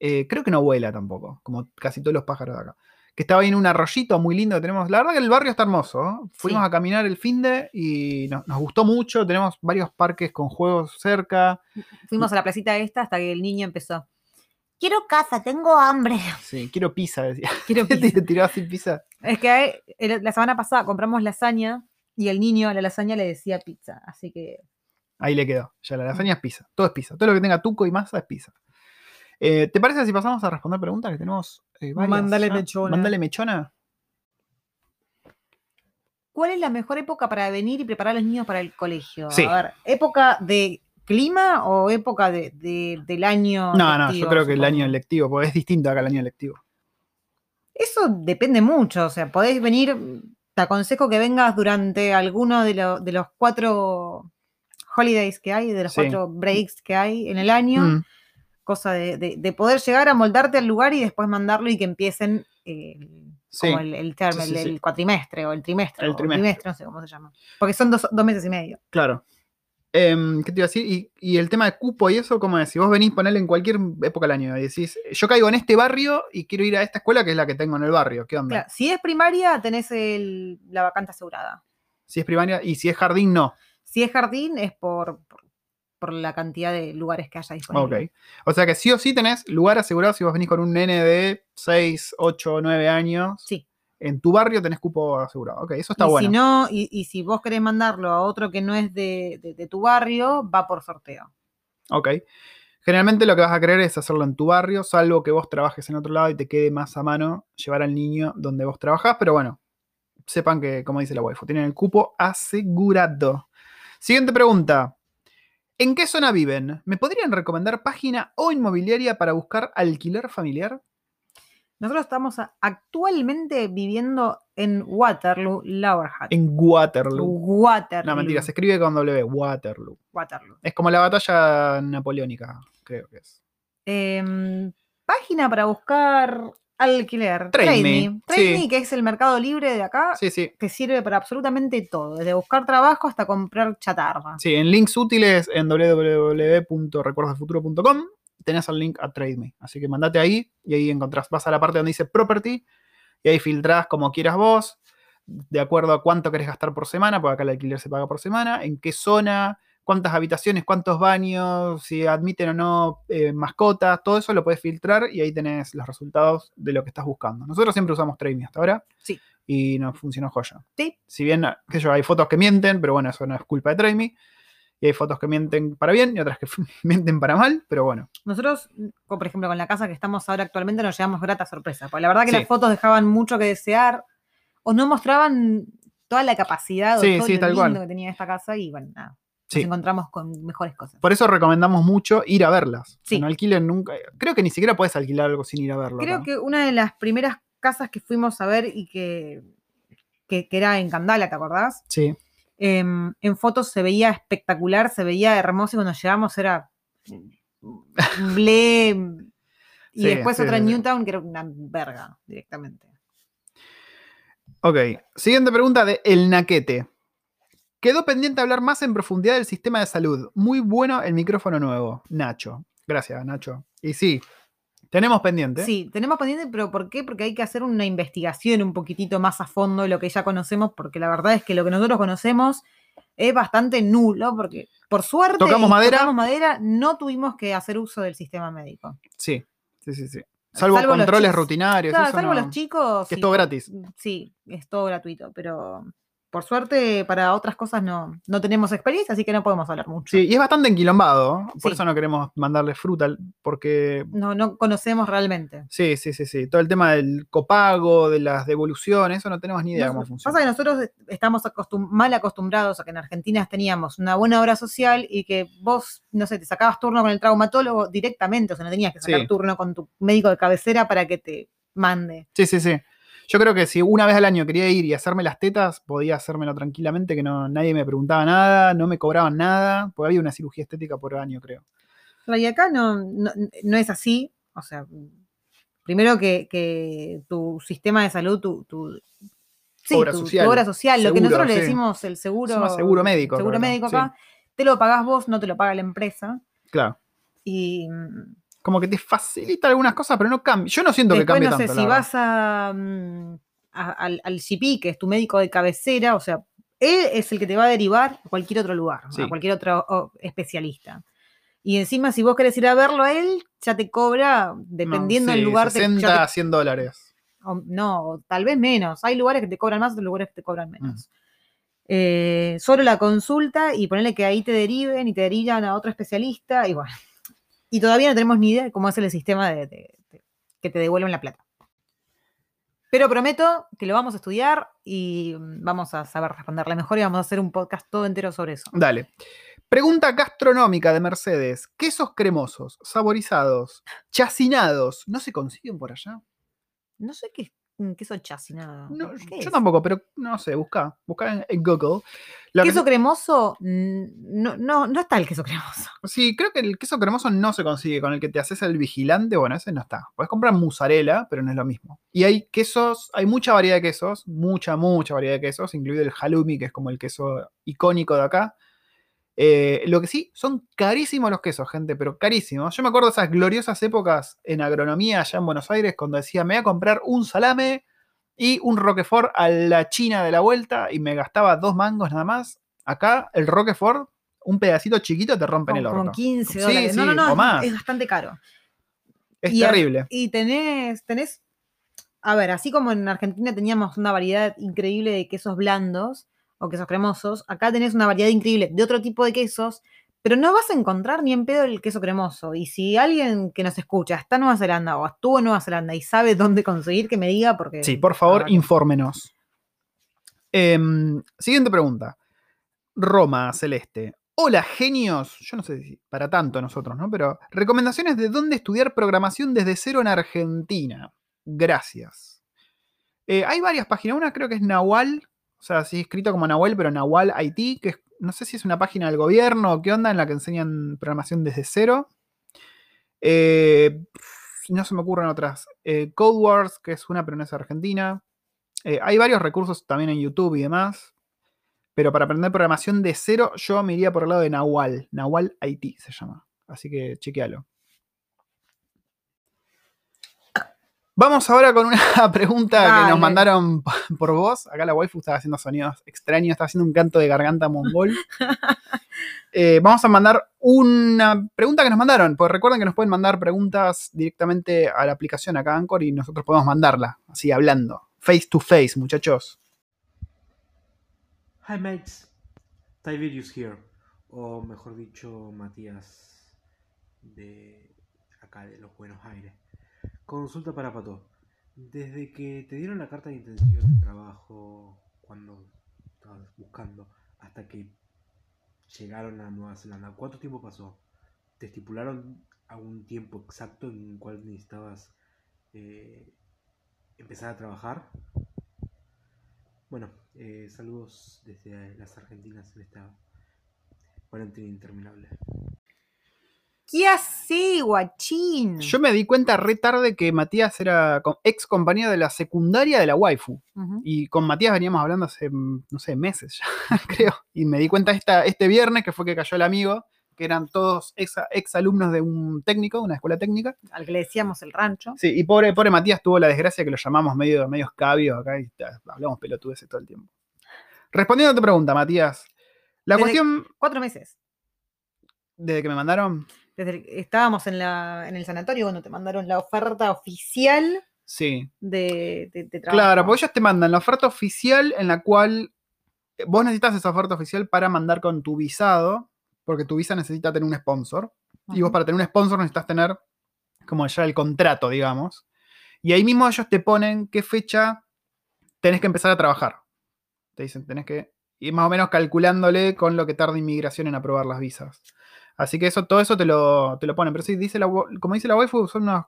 Speaker 2: Eh, creo que no vuela tampoco, como casi todos los pájaros de acá. Que estaba ahí en un arroyito muy lindo que tenemos. La verdad que el barrio está hermoso. ¿eh? Fuimos
Speaker 1: Sí.
Speaker 2: a caminar el fin de y nos, nos gustó mucho. Tenemos varios parques con juegos cerca.
Speaker 1: Fuimos a la placita esta hasta que el niño empezó. Quiero casa, tengo hambre.
Speaker 2: Sí, quiero pizza, decía.
Speaker 1: Quiero pizza".
Speaker 2: tiró así pizza.
Speaker 1: Es que la semana pasada compramos lasaña y el niño a la lasaña le decía pizza. Así que
Speaker 2: Ahí le quedó. Ya la lasaña es pizza. Todo es pizza. Todo lo que tenga tuco y masa es pizza. Eh, ¿Te parece si pasamos a responder preguntas que tenemos? eh, varias
Speaker 1: Mándale
Speaker 2: ya?
Speaker 1: mechona.
Speaker 2: Mándale mechona.
Speaker 1: ¿Cuál es la mejor época para venir y preparar a los niños para el colegio?
Speaker 2: Sí.
Speaker 1: A ver, ¿época de clima o época de, de- del año?
Speaker 2: No, no, yo creo que el año lectivo, porque es distinto acá el año lectivo.
Speaker 1: Eso depende mucho. O sea, podés venir, te aconsejo que vengas durante alguno de, lo- de los cuatro holidays que hay, de los
Speaker 2: Sí.
Speaker 1: cuatro breaks que hay en el año.
Speaker 2: Mm,
Speaker 1: Cosa de, de- de poder llegar a moldarte al lugar y después mandarlo y que empiecen eh,
Speaker 2: sí.
Speaker 1: como el, el, term-
Speaker 2: Sí, sí,
Speaker 1: el- cuatrimestre o el trimestre.
Speaker 2: El
Speaker 1: o
Speaker 2: trimestre.
Speaker 1: no sé cómo se llama. Porque son dos, dos meses y medio.
Speaker 2: Claro. Em, ¿Qué te iba a decir? Y, y el tema de cupo y eso, ¿cómo es? Si vos venís ponerle en cualquier época del año y decís, yo caigo en este barrio y quiero ir a esta escuela que es la que tengo en el barrio, ¿qué onda?
Speaker 1: Claro, si es primaria, tenés la vacante asegurada.
Speaker 2: Si es primaria y si es jardín, no.
Speaker 1: Si es jardín, es por, por, la cantidad de lugares que haya
Speaker 2: Ok.
Speaker 1: disponibles.
Speaker 2: O sea que sí o sí tenés lugar asegurado si vos venís con un nene de 6, 8, 9 años.
Speaker 1: Sí.
Speaker 2: En tu barrio tenés cupo asegurado. Ok, eso está
Speaker 1: y
Speaker 2: bueno.
Speaker 1: si no, y, y si vos querés mandarlo a otro que no es de, de- de tu barrio, va por sorteo.
Speaker 2: Ok. Generalmente lo que vas a querer es hacerlo en tu barrio, salvo que vos trabajes en otro lado y te quede más a mano llevar al niño donde vos trabajás, pero bueno, sepan que, como dice la waifu, tienen el cupo asegurado. Siguiente pregunta. ¿En qué zona viven? ¿Me podrían recomendar página o inmobiliaria para buscar alquiler familiar?
Speaker 1: Nosotros estamos actualmente viviendo en Waterloo, Lower Hutt.
Speaker 2: En Waterloo.
Speaker 1: Waterloo.
Speaker 2: No, mentira, se escribe con W, Waterloo.
Speaker 1: Waterloo.
Speaker 2: Es como la batalla napoleónica, creo que es.
Speaker 1: Em, página para buscar alquiler.
Speaker 2: Me.
Speaker 1: Trade
Speaker 2: sí.
Speaker 1: Que es el mercado libre de acá,
Speaker 2: Sí, sí.
Speaker 1: que sirve para absolutamente todo, desde buscar trabajo hasta comprar chatarra.
Speaker 2: Sí, en links útiles en www.recuerdosdelfuturo.com tenés el link a TradeMe. Así que mandate ahí y ahí encontrás. Vas a la parte donde dice Property y ahí filtrás como quieras vos, de acuerdo a cuánto querés gastar por semana, porque acá el alquiler se paga por semana, en qué zona, cuántas habitaciones, cuántos baños, si admiten o no eh, mascotas, todo eso lo puedes filtrar y ahí tenés los resultados de lo que estás buscando. Nosotros siempre usamos TradeMe hasta ahora.
Speaker 1: Sí.
Speaker 2: Y nos funcionó joya.
Speaker 1: Sí.
Speaker 2: Si bien, qué yo, hay fotos que mienten, pero bueno, eso no es culpa de TradeMe. Y hay fotos que mienten para bien y otras que mienten para mal, pero bueno.
Speaker 1: Nosotros, por ejemplo, con la casa que estamos ahora actualmente, nos llevamos grata sorpresa. Porque la verdad que
Speaker 2: Sí.
Speaker 1: las fotos dejaban mucho que desear o no mostraban toda la capacidad
Speaker 2: Sí,
Speaker 1: o todo
Speaker 2: sí,
Speaker 1: lo
Speaker 2: tal
Speaker 1: lindo
Speaker 2: cual.
Speaker 1: que tenía esta casa y bueno, nada.
Speaker 2: Sí.
Speaker 1: Nos encontramos con mejores cosas.
Speaker 2: Por eso recomendamos mucho ir a verlas.
Speaker 1: Sí.
Speaker 2: No alquilen nunca. Creo que ni siquiera puedes alquilar algo sin ir a verlo.
Speaker 1: Creo
Speaker 2: acá.
Speaker 1: que una de las primeras casas que fuimos a ver y que, que, que era en Candala, ¿te acordás?
Speaker 2: Sí.
Speaker 1: Em, en fotos se veía espectacular, se veía hermoso y cuando llegamos era ble. Y
Speaker 2: Sí,
Speaker 1: después
Speaker 2: sí,
Speaker 1: otra en. Newtown que era una verga directamente.
Speaker 2: Ok. Siguiente pregunta de El Naquete. Quedó pendiente hablar más en profundidad del sistema de salud. Muy bueno el micrófono nuevo. Nacho. Gracias, Nacho. Y sí, tenemos pendiente.
Speaker 1: Sí, tenemos pendiente, pero ¿por qué? Porque hay que hacer una investigación un poquitito más a fondo de lo que ya conocemos, porque la verdad es que lo que nosotros conocemos es bastante nulo, porque por suerte
Speaker 2: Tocamos madera.
Speaker 1: tocamos madera, no tuvimos que hacer uso del sistema médico.
Speaker 2: Sí, sí, sí. sí. Salvo, controles rutinarios.
Speaker 1: Claro,
Speaker 2: eso
Speaker 1: salvo
Speaker 2: no-
Speaker 1: los chicos.
Speaker 2: que es todo gratis.
Speaker 1: Sí, es todo gratuito, pero por suerte para otras cosas no, no tenemos experiencia, así que no podemos hablar mucho.
Speaker 2: Sí, y es bastante enquilombado. Por
Speaker 1: Sí.
Speaker 2: eso no queremos mandarle fruta, porque
Speaker 1: No, no conocemos realmente.
Speaker 2: Sí, sí, sí, sí. Todo el tema del copago, de las devoluciones, eso no tenemos ni idea cómo funciona.
Speaker 1: Pasa que nosotros estamos acostum- mal acostumbrados a que en Argentina teníamos una buena obra social y que vos, no sé, te sacabas turno con el traumatólogo directamente, o sea, no tenías que sacar
Speaker 2: Sí.
Speaker 1: turno con tu médico de cabecera para que te mande.
Speaker 2: Sí, sí, sí. Yo creo que si una vez al año quería ir y hacerme las tetas, podía hacérmelo tranquilamente, que no, nadie me preguntaba nada, no me cobraban nada, porque había una cirugía estética por año, creo.
Speaker 1: Y acá no, no, no es así. O sea, primero que, que tu sistema de salud, tu, tu, sí,
Speaker 2: Obra
Speaker 1: tu- tu
Speaker 2: social.
Speaker 1: obra social, lo que nosotros le decimos el seguro,
Speaker 2: seguro médico,
Speaker 1: seguro médico
Speaker 2: Sí.
Speaker 1: acá, te lo pagás vos, no te lo paga la empresa.
Speaker 2: Claro.
Speaker 1: Y
Speaker 2: Como que te facilita algunas cosas, pero no cambia. Yo no siento que
Speaker 1: después
Speaker 2: cambie
Speaker 1: no sé,
Speaker 2: tanto.
Speaker 1: si vas a, mm, a- al, al GP, que es tu médico de cabecera, o sea, él es el que te va a derivar a cualquier otro lugar,
Speaker 2: Sí.
Speaker 1: a cualquier otro especialista. Y encima, si vos querés ir a verlo a él, ya te cobra, dependiendo
Speaker 2: No,
Speaker 1: del lugar, te- ya
Speaker 2: 60
Speaker 1: te
Speaker 2: a 100 dólares.
Speaker 1: o- no, o tal vez menos. Hay lugares que te cobran más, otros lugares que te cobran
Speaker 2: Mm.
Speaker 1: menos. Eh, solo la consulta y ponerle que ahí te deriven y te derivan a otro especialista y bueno. Y todavía no tenemos ni idea de cómo es el sistema de, de- de- que te devuelven la plata. Pero prometo que lo vamos a estudiar y mm, vamos a saber responderle mejor y vamos a hacer un podcast todo entero sobre eso.
Speaker 2: Dale. Pregunta gastronómica de Mercedes. ¿Quesos cremosos, saborizados, chacinados, no se consiguen por allá?
Speaker 1: No sé qué, queso chacinado.
Speaker 2: No,
Speaker 1: ¿qué
Speaker 2: yo
Speaker 1: es?
Speaker 2: tampoco, pero no sé, busca. Busca en, en Google. Que
Speaker 1: Queso cremoso, no, no, no está el queso cremoso.
Speaker 2: sí, creo que el queso cremoso no se consigue. Con el que te haces el vigilante, bueno, ese no está. Puedes comprar mozzarella, pero no es lo mismo. Y hay quesos, hay mucha variedad de quesos, mucha, mucha variedad de quesos, incluido el halloumi, que es como el queso icónico de acá. Eh, lo que sí, son carísimos los quesos, gente, pero carísimos. Yo me acuerdo de esas gloriosas épocas en agronomía allá en Buenos Aires, cuando decía, me voy a comprar un salame y un Roquefort a la China de la vuelta y me gastaba dos mangos nada más. Acá el Roquefort, un pedacito chiquito te rompen el
Speaker 1: Como, como
Speaker 2: orto.
Speaker 1: 15
Speaker 2: Sí,
Speaker 1: dólares. no, no,
Speaker 2: sí,
Speaker 1: no,
Speaker 2: o
Speaker 1: es-
Speaker 2: más.
Speaker 1: es bastante caro.
Speaker 2: Es
Speaker 1: Y a-
Speaker 2: terrible.
Speaker 1: Y tenés, tenés, a ver, así como en Argentina teníamos una variedad increíble de quesos blandos o quesos cremosos, acá tenés una variedad increíble de otro tipo de quesos, pero no vas a encontrar ni en pedo el queso cremoso. Y si alguien que nos escucha está en Nueva Zelanda o estuvo en Nueva Zelanda y sabe dónde conseguir, que me diga, porque...
Speaker 2: Sí, por favor,
Speaker 1: que-
Speaker 2: infórmenos. Em, siguiente pregunta. Roma Celeste. Hola, genios. Yo no sé si para tanto nosotros, ¿no? Pero recomendaciones de dónde estudiar programación desde cero en Argentina. Gracias. Eh, hay varias páginas. Una creo que es Nahual. O sea, sí, escrito como Nahual, pero Nahual IT, que es- no sé si es una página del gobierno o qué onda, en la que enseñan programación desde cero. Eh, no se me ocurren otras. Eh, Code Wars, que es una, pero no es argentina. Eh, hay varios recursos también en YouTube y demás. Pero para aprender programación de cero, yo me iría por el lado de Nahual. Nahual IT se llama. Así que chequealo. Vamos ahora con una pregunta que nos mandaron por vos. Acá la waifu estaba haciendo sonidos extraños, está haciendo un canto de garganta mongol. Eh, vamos a mandar una pregunta que nos mandaron. Pues recuerden que nos pueden mandar preguntas directamente a la aplicación acá Anchor y nosotros podemos mandarla, así hablando. Face to face, muchachos.
Speaker 3: Hi mates, Tiberius here, o mejor dicho, Matías de acá de los Buenos Aires. Consulta para Pato. Desde que te dieron la carta de intención de trabajo cuando estabas buscando hasta que llegaron a Nueva Zelanda, ¿cuánto tiempo pasó? ¿Te estipularon algún tiempo exacto en el cual necesitabas eh, empezar a trabajar? Bueno, eh, saludos desde las Argentinas en esta cuarentena interminable.
Speaker 1: ¿Qué así, guachín?
Speaker 2: Yo me di cuenta re tarde que Matías era ex compañero de la secundaria de la waifu. Y con Matías veníamos hablando hace, mm, no sé, meses ya, creo. Y me di cuenta esta, este viernes que fue que cayó el amigo, que eran todos ex, ex alumnos de un técnico, una escuela técnica.
Speaker 1: Al que le decíamos el rancho.
Speaker 2: Sí, y pobre, pobre Matías tuvo la desgracia que lo llamamos medio, medio escabio acá y hablamos pelotudeces todo el tiempo. Respondiendo a tu pregunta, Matías. La
Speaker 1: Desde-
Speaker 2: cuestión,
Speaker 1: Cuatro meses.
Speaker 2: desde que me mandaron,
Speaker 1: Desde estábamos en, la, en el sanatorio cuando te mandaron la oferta oficial
Speaker 2: sí.
Speaker 1: de, de- de trabajo.
Speaker 2: Claro, porque ellos te mandan la oferta oficial en la cual eh, vos necesitas esa oferta oficial para mandar con tu visado, porque tu visa necesita tener un sponsor. Y vos para tener un sponsor necesitas tener como ya el contrato, digamos. Y ahí mismo ellos te ponen qué fecha tenés que empezar a trabajar. Te dicen, tenés que ir más o menos calculándole con lo que tarda inmigración en aprobar las visas. Así que eso, todo eso te lo, te lo ponen. Pero sí, dice la, como dice la waifu, son unos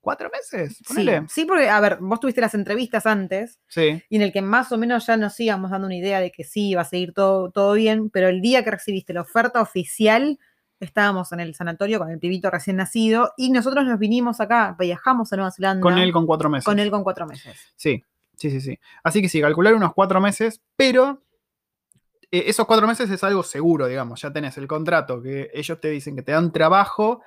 Speaker 2: ¿Cuatro meses?
Speaker 1: Sí, sí, porque, a ver, vos tuviste las entrevistas antes
Speaker 2: Sí.
Speaker 1: y en el que más o menos ya nos íbamos dando una idea de que sí, iba a seguir todo, todo bien, pero el día que recibiste la oferta oficial, estábamos en el sanatorio con el pibito recién nacido y nosotros nos vinimos acá, viajamos a Nueva Zelanda
Speaker 2: Con él con cuatro meses.
Speaker 1: con él con cuatro meses.
Speaker 2: Sí, sí, sí, sí. Así que sí, calcular unos cuatro meses, pero eh, esos cuatro meses es algo seguro, digamos. Ya tenés el contrato que ellos te dicen que te dan trabajo,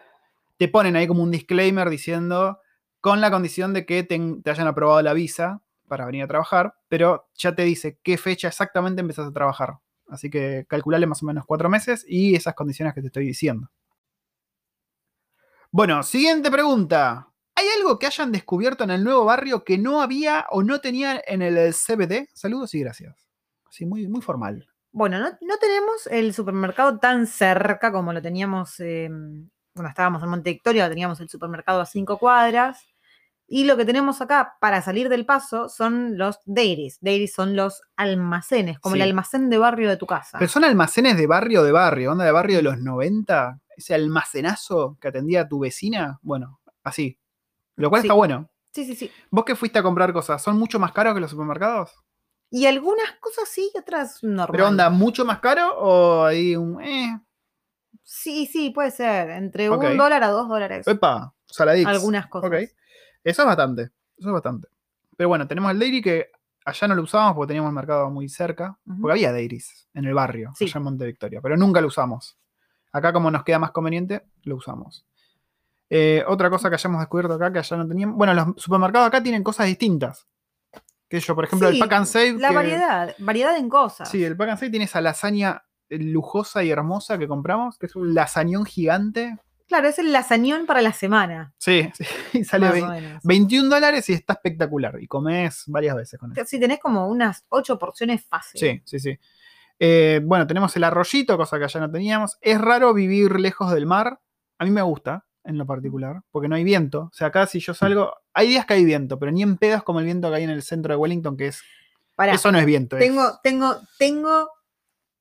Speaker 2: te ponen ahí como un disclaimer diciendo con la condición de que te, hayan aprobado la visa para venir a trabajar, pero ya te dice qué fecha exactamente empezás a trabajar. Así que calculale más o menos cuatro meses y esas condiciones que te estoy diciendo. Bueno, siguiente pregunta. ¿Hay algo que hayan descubierto en el nuevo barrio que no había o no tenía en el CBD? Saludos y gracias. Así, muy, muy formal.
Speaker 1: Bueno, no, no tenemos el supermercado tan cerca como lo teníamos eh, cuando estábamos en Monte Victoria, teníamos el supermercado a cinco cuadras. Y lo que tenemos acá para salir del paso son los dairies. Dairies son los almacenes, como
Speaker 2: Sí.
Speaker 1: el almacén de barrio de tu casa.
Speaker 2: Pero son almacenes de barrio de barrio, onda de barrio de los 90, ese almacenazo que atendía a tu vecina, bueno, así. Lo cual
Speaker 1: Sí.
Speaker 2: está bueno.
Speaker 1: Sí, sí, sí.
Speaker 2: Vos que fuiste a comprar cosas, ¿son mucho más caros que los supermercados?
Speaker 1: Y algunas cosas sí y otras normal.
Speaker 2: ¿Pero onda mucho más caro o ahí un... Eh,
Speaker 1: Sí, sí, puede ser. Entre un dólar a dos dólares.
Speaker 2: epa, saladix.
Speaker 1: Algunas cosas.
Speaker 2: Eso es bastante, eso es bastante. Pero bueno, tenemos el dairy que allá no lo usábamos porque teníamos el mercado muy cerca, porque había dairies en el barrio,
Speaker 1: Sí.
Speaker 2: allá en Monte Victoria, pero nunca lo usamos. Acá como nos queda más conveniente, lo usamos. Eh, otra cosa que hayamos descubierto acá que allá no teníamos, bueno, los supermercados acá tienen cosas distintas. Que yo, por ejemplo, el Pack and Save.
Speaker 1: La
Speaker 2: que-
Speaker 1: variedad, variedad en cosas.
Speaker 2: Sí, el Pack and Save tiene esa lasaña eh, lujosa y hermosa que compramos, que es un lasañón gigante.
Speaker 1: Claro, es el lasañón para la semana.
Speaker 2: Sí, sí, y sale
Speaker 1: más
Speaker 2: vein-
Speaker 1: o menos.
Speaker 2: 21 dólares y está espectacular. Y comes varias veces con eso.
Speaker 1: Sí, tenés como unas ocho porciones fácil.
Speaker 2: Sí, sí, sí. Eh, bueno, tenemos el arroyito, cosa que allá no teníamos. Es raro vivir lejos del mar. A mí me gusta, en lo particular, porque no hay viento. O sea, acá si yo salgo, hay días que hay viento, pero ni en pedos como el viento que hay en el centro de Wellington, que es.
Speaker 1: Pará,
Speaker 2: Eso no es viento. es
Speaker 1: tengo, tengo, tengo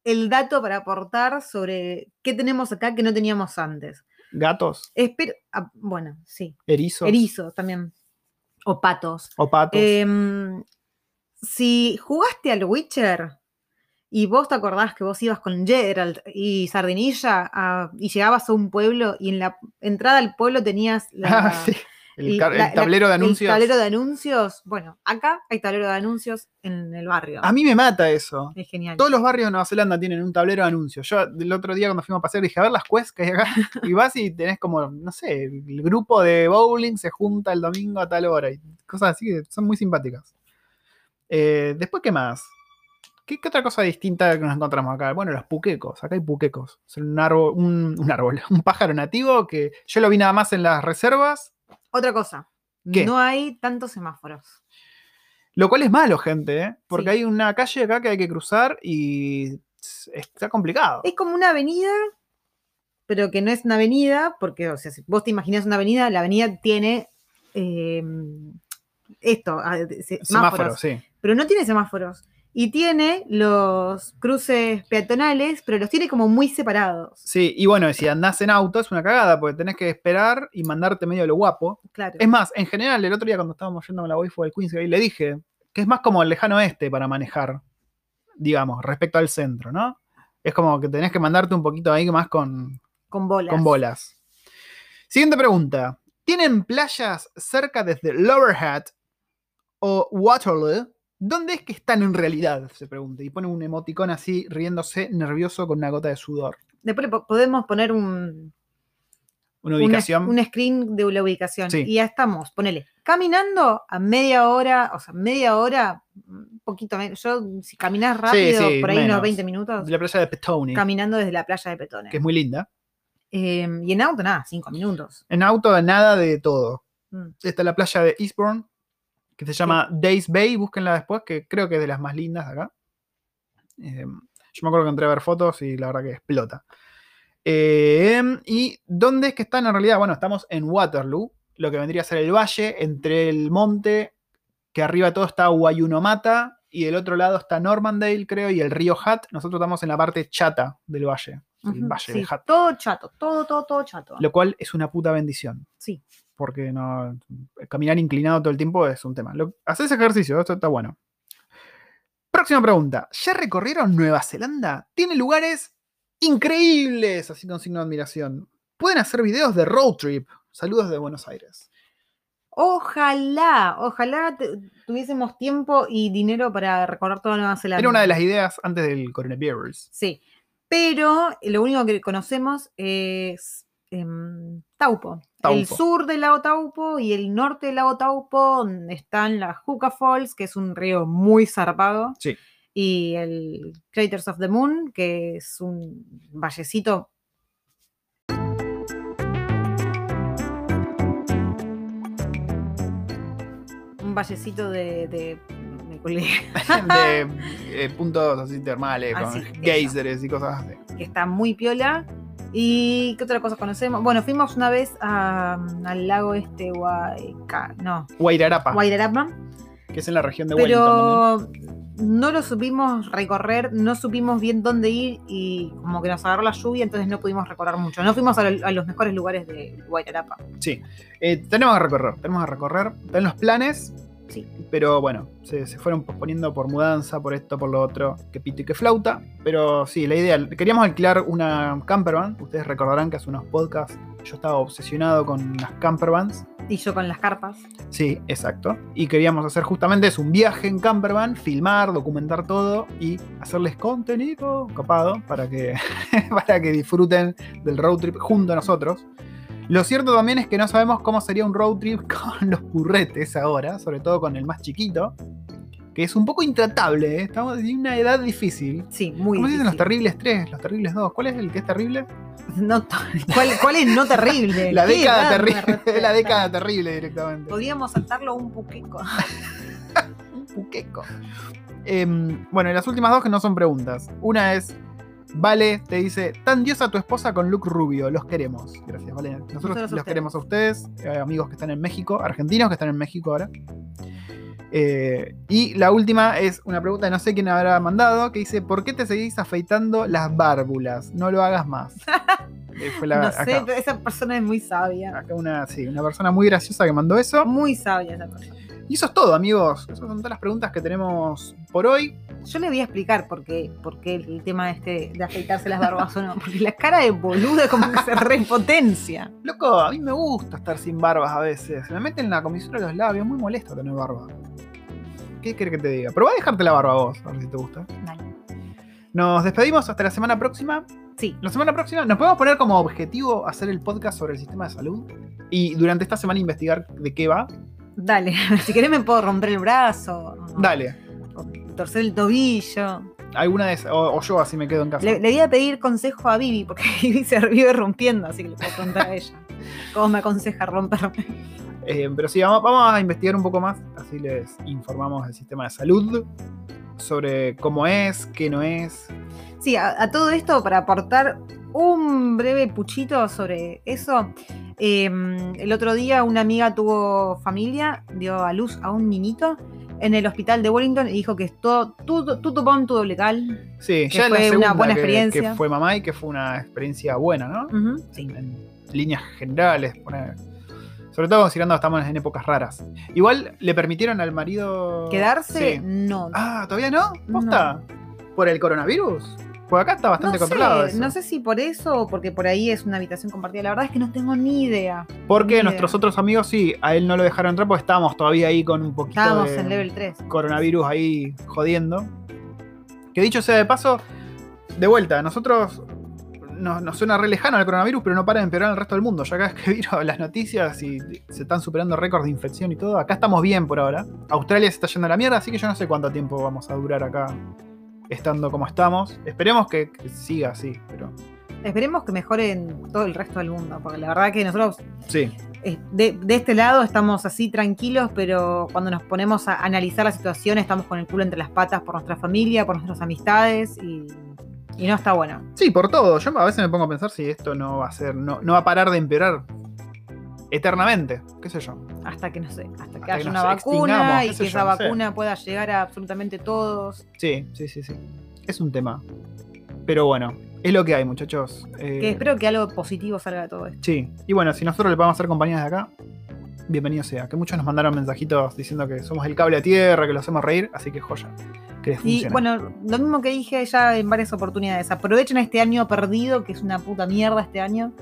Speaker 1: el dato para aportar sobre qué tenemos acá que no teníamos antes.
Speaker 2: gatos,
Speaker 1: Espero, ah, bueno, sí.
Speaker 2: erizos,
Speaker 1: Erizos también. O patos.
Speaker 2: o patos.
Speaker 1: Em, si jugaste al Witcher y vos te acordás que vos ibas con Geralt y Sardinilla a- y llegabas a un pueblo y en la entrada al pueblo tenías la,
Speaker 2: Ah, sí. El,
Speaker 1: el-
Speaker 2: el
Speaker 1: la-
Speaker 2: tablero de
Speaker 1: el
Speaker 2: anuncios.
Speaker 1: tablero de anuncios. Bueno, acá hay tablero de anuncios en el barrio.
Speaker 2: A mí me mata eso.
Speaker 1: es genial.
Speaker 2: Todos los barrios de Nueva Zelanda tienen un tablero de anuncios. Yo el otro día cuando fuimos a pasear dije, a ver las quests que hay acá. Y vas y tenés como, no sé, el grupo de bowling se junta el domingo a tal hora. Y cosas así que son muy simpáticas. Eh, Después, ¿qué más? ¿Qué, qué otra cosa distinta que nos encontramos acá? Bueno, los puquecos. Acá hay puquecos. Es un árbol, un, un árbol, un pájaro nativo que yo lo vi nada más en las reservas.
Speaker 1: Otra cosa.
Speaker 2: ¿Qué?
Speaker 1: No hay tantos semáforos.
Speaker 2: Lo cual es malo, gente, ¿eh? Porque
Speaker 1: Sí.
Speaker 2: hay una calle acá que hay que cruzar y está complicado.
Speaker 1: Es como una avenida, pero que no es una avenida, porque, o sea, si vos te imaginas una avenida, la avenida tiene eh, esto, ah, de- se-
Speaker 2: Semáforo,
Speaker 1: semáforos,
Speaker 2: sí.
Speaker 1: pero no tiene semáforos. Y tiene los cruces peatonales, pero los tiene como muy separados.
Speaker 2: Sí, y bueno, si andás en auto es una cagada, porque tenés que esperar y mandarte medio de lo guapo.
Speaker 1: Claro.
Speaker 2: Es más, en general, el otro día cuando estábamos yendo con la waifu del Queens, ahí le dije que es más como el lejano oeste para manejar, digamos, respecto al centro, ¿no? Es como que tenés que mandarte un poquito ahí más con,
Speaker 1: con bolas.
Speaker 2: con bolas. Siguiente pregunta. ¿Tienen playas cerca desde Lower Hat o Waterloo? ¿Dónde es que están en realidad? Se pregunta. Y pone un emoticón así, riéndose, nervioso, con una gota de sudor.
Speaker 1: Después podemos poner un,
Speaker 2: Una ubicación.
Speaker 1: un screen de la ubicación.
Speaker 2: Sí.
Speaker 1: Y ya estamos, ponele, caminando a media hora, o sea, media hora, un poquito menos. Yo, si caminas rápido,
Speaker 2: sí,
Speaker 1: por ahí unos
Speaker 2: menos.
Speaker 1: 20 minutos,
Speaker 2: de la playa de Petone,
Speaker 1: caminando desde la playa de Petone.
Speaker 2: que es muy linda.
Speaker 1: Eh, y en auto, nada, 5 minutos.
Speaker 2: En auto, nada de todo.
Speaker 1: Mm.
Speaker 2: Está la playa de Eastbourne, que se llama Days Bay, búsquenla después, que creo que es de las más lindas de acá. Eh, yo me acuerdo que entré a ver fotos y la verdad que explota. Eh, ¿Y dónde es que están en realidad? Bueno, estamos en Waterloo, lo que vendría a ser el valle entre el monte, que arriba todo está Wayunomata, y del otro lado está Normandale, creo, y el río Hat. Nosotros estamos en la parte chata del valle. el Valle
Speaker 1: sí,
Speaker 2: de Hat.
Speaker 1: Todo chato, todo, todo, todo chato.
Speaker 2: Lo cual es una puta bendición.
Speaker 1: Sí.
Speaker 2: Porque no, caminar inclinado todo el tiempo es un tema. Lo, haces ejercicio, esto está bueno. Próxima pregunta. ¿Ya recorrieron Nueva Zelanda? Tiene lugares increíbles, así con signo de admiración. Pueden hacer videos de road trip. Saludos de Buenos Aires.
Speaker 1: Ojalá, ojalá tuviésemos tiempo y dinero para recorrer toda Nueva Zelanda.
Speaker 2: Era una de las ideas antes del coronavirus.
Speaker 1: Sí, pero lo único que conocemos es em, Taupo. El sur del lago Taupo y el norte del lago Taupo donde están las Juca Falls, que es un río muy zarpado.
Speaker 2: Sí.
Speaker 1: Y el Craters of the Moon, que es un vallecito. Un vallecito de. de-
Speaker 2: de eh, puntos así termales,
Speaker 1: Ah,
Speaker 2: con geysers y cosas así.
Speaker 1: que está muy piola. ¿Y qué otra cosa conocemos? Bueno, fuimos una vez a- al lago este, Guayca, no,
Speaker 2: Guairarapa,
Speaker 1: Guairarapa,
Speaker 2: que es en la región de Wellington.
Speaker 1: pero no lo supimos recorrer, no supimos bien dónde ir y como que nos agarró la lluvia, entonces no pudimos recorrer mucho. No fuimos a, lo- a los mejores lugares de Guairarapa.
Speaker 2: Sí, Eh, tenemos que recorrer, tenemos que recorrer. Están los planes,
Speaker 1: Sí.
Speaker 2: pero bueno, se, se fueron posponiendo por mudanza, por esto, por lo otro, que pito y que flauta. Pero sí, la idea, queríamos alquilar una campervan. Ustedes recordarán que hace unos podcasts yo estaba obsesionado con las campervans.
Speaker 1: Y yo con las carpas.
Speaker 2: Sí, exacto. Y queríamos hacer justamente un viaje en campervan, filmar, documentar todo y hacerles contenido copado para que, para que disfruten del road trip junto a nosotros. Lo cierto también es que no sabemos cómo sería un road trip con los burretes ahora, sobre todo con el más chiquito, que es un poco intratable, ¿eh? estamos en una edad difícil.
Speaker 1: Sí, muy
Speaker 2: ¿Cómo se dicen los
Speaker 1: difícil.
Speaker 2: terribles 3, los terribles 2? ¿Cuál es el que es terrible?
Speaker 1: No ¿cuál, cuál es no terrible?
Speaker 2: La
Speaker 1: ¿Qué
Speaker 2: década terrible, la década terrible directamente.
Speaker 1: Podríamos saltarlo un poquito.
Speaker 2: un puqueco. Em, bueno, y las últimas dos que no son preguntas. Una es, Vale te dice, tan diosa tu esposa con look rubio, los queremos. Gracias, Vale. Nosotros, los queremos a ustedes, eh, amigos que están en México, argentinos que están en México ahora. Eh, y la última es una pregunta no sé quién habrá mandado, que dice, ¿por qué te seguís afeitando las bárbulas? No lo hagas más. Eh, fue la-
Speaker 1: no sé,
Speaker 2: acá,
Speaker 1: pero esa persona es muy sabia.
Speaker 2: acá una, sí, una persona muy graciosa que mandó eso.
Speaker 1: Muy sabia esa persona.
Speaker 2: Y eso es todo, amigos. Esas son todas las preguntas que tenemos por hoy.
Speaker 1: Yo le voy a explicar por qué, por qué el tema este de afeitarse las barbas o no. Porque la cara de boluda como que se repotencia.
Speaker 2: Loco, a mí me gusta estar sin barbas a veces. Se me mete en la comisura de los labios, muy molesto tener barba. ¿Qué querés que te diga? Probá a dejarte la barba vos, a ver si te gusta.
Speaker 1: Dale.
Speaker 2: Nos despedimos hasta la semana próxima.
Speaker 1: Sí,
Speaker 2: La semana próxima nos podemos poner como objetivo hacer el podcast sobre el sistema de salud. Y durante esta semana investigar de qué va.
Speaker 1: Dale. Si querés me puedo romper el brazo. o-
Speaker 2: Dale.
Speaker 1: o torcer el tobillo.
Speaker 2: Alguna de esas, o, o yo así me quedo en casa.
Speaker 1: Le, le voy a pedir consejo a Vivi, porque Vivi se vive rompiendo, así que le puedo preguntar a ella. ¿Cómo me aconseja romperme?
Speaker 2: Eh, pero sí, vamos, vamos a investigar un poco más, así les informamos del sistema de salud, sobre cómo es, qué no es.
Speaker 1: Sí, a, a todo esto, para aportar un breve puchito sobre eso, eh, el otro día una amiga tuvo familia, dio a luz a un niñito en el hospital de Wellington y dijo que es todo, todo, todo bon, todo legal.
Speaker 2: Sí,
Speaker 1: Que
Speaker 2: ya es la
Speaker 1: fue una buena
Speaker 2: que-
Speaker 1: experiencia.
Speaker 2: Que fue mamá y que fue una experiencia buena, ¿no?
Speaker 1: Sí.
Speaker 2: En líneas generales, poner- sobre todo considerando que estamos en épocas raras. Igual le permitieron al marido
Speaker 1: ¿Quedarse?
Speaker 2: Sí.
Speaker 1: No.
Speaker 2: Ah, ¿todavía no? ¿Posta? ¿Por el coronavirus? Pues acá está bastante
Speaker 1: no
Speaker 2: controlado
Speaker 1: sé,
Speaker 2: eso.
Speaker 1: no sé si por eso o porque por ahí es una habitación compartida. La verdad es que no tengo ni idea.
Speaker 2: Porque
Speaker 1: Ni
Speaker 2: nuestros
Speaker 1: idea.
Speaker 2: otros amigos sí, a él no lo dejaron entrar porque estábamos todavía ahí con un poquito
Speaker 1: Estábamos
Speaker 2: de
Speaker 1: en level 3.
Speaker 2: coronavirus ahí jodiendo. Que dicho sea de paso, de vuelta, nosotros nos, nos suena re lejano el coronavirus, pero no para de empeorar en el resto del mundo. Ya cada vez que vieron las noticias y se están superando récords de infección y todo, acá estamos bien por ahora. Australia se está yendo a la mierda, así que yo no sé cuánto tiempo vamos a durar acá estando como estamos. Esperemos que, que siga así, pero
Speaker 1: Esperemos que mejore en todo el resto del mundo, porque la verdad que nosotros
Speaker 2: sí.
Speaker 1: eh, de, de este lado estamos así tranquilos, pero cuando nos ponemos a analizar la situación estamos con el culo entre las patas por nuestra familia, por nuestras amistades y, y no está bueno.
Speaker 2: Sí, por todo. Yo a veces me pongo a pensar si esto no va a ser, no, no va a parar de empeorar eternamente, qué sé yo.
Speaker 1: Hasta que no sé, hasta que
Speaker 2: Hasta
Speaker 1: haya una vacuna y que
Speaker 2: yo,
Speaker 1: esa
Speaker 2: no sé.
Speaker 1: vacuna pueda llegar a absolutamente todos.
Speaker 2: Sí, sí, sí, sí. Es un tema. Pero bueno, Es lo que hay, muchachos. Eh,
Speaker 1: Que espero que algo positivo salga de todo esto.
Speaker 2: Sí, y bueno, si nosotros le podemos hacer compañía de acá, bienvenido sea. Que muchos nos mandaron mensajitos diciendo que somos el cable a tierra, que lo hacemos reír, así que joya. Que les
Speaker 1: Y bueno, lo mismo que dije ya en varias oportunidades. Aprovechen este año perdido, que es una puta mierda este año,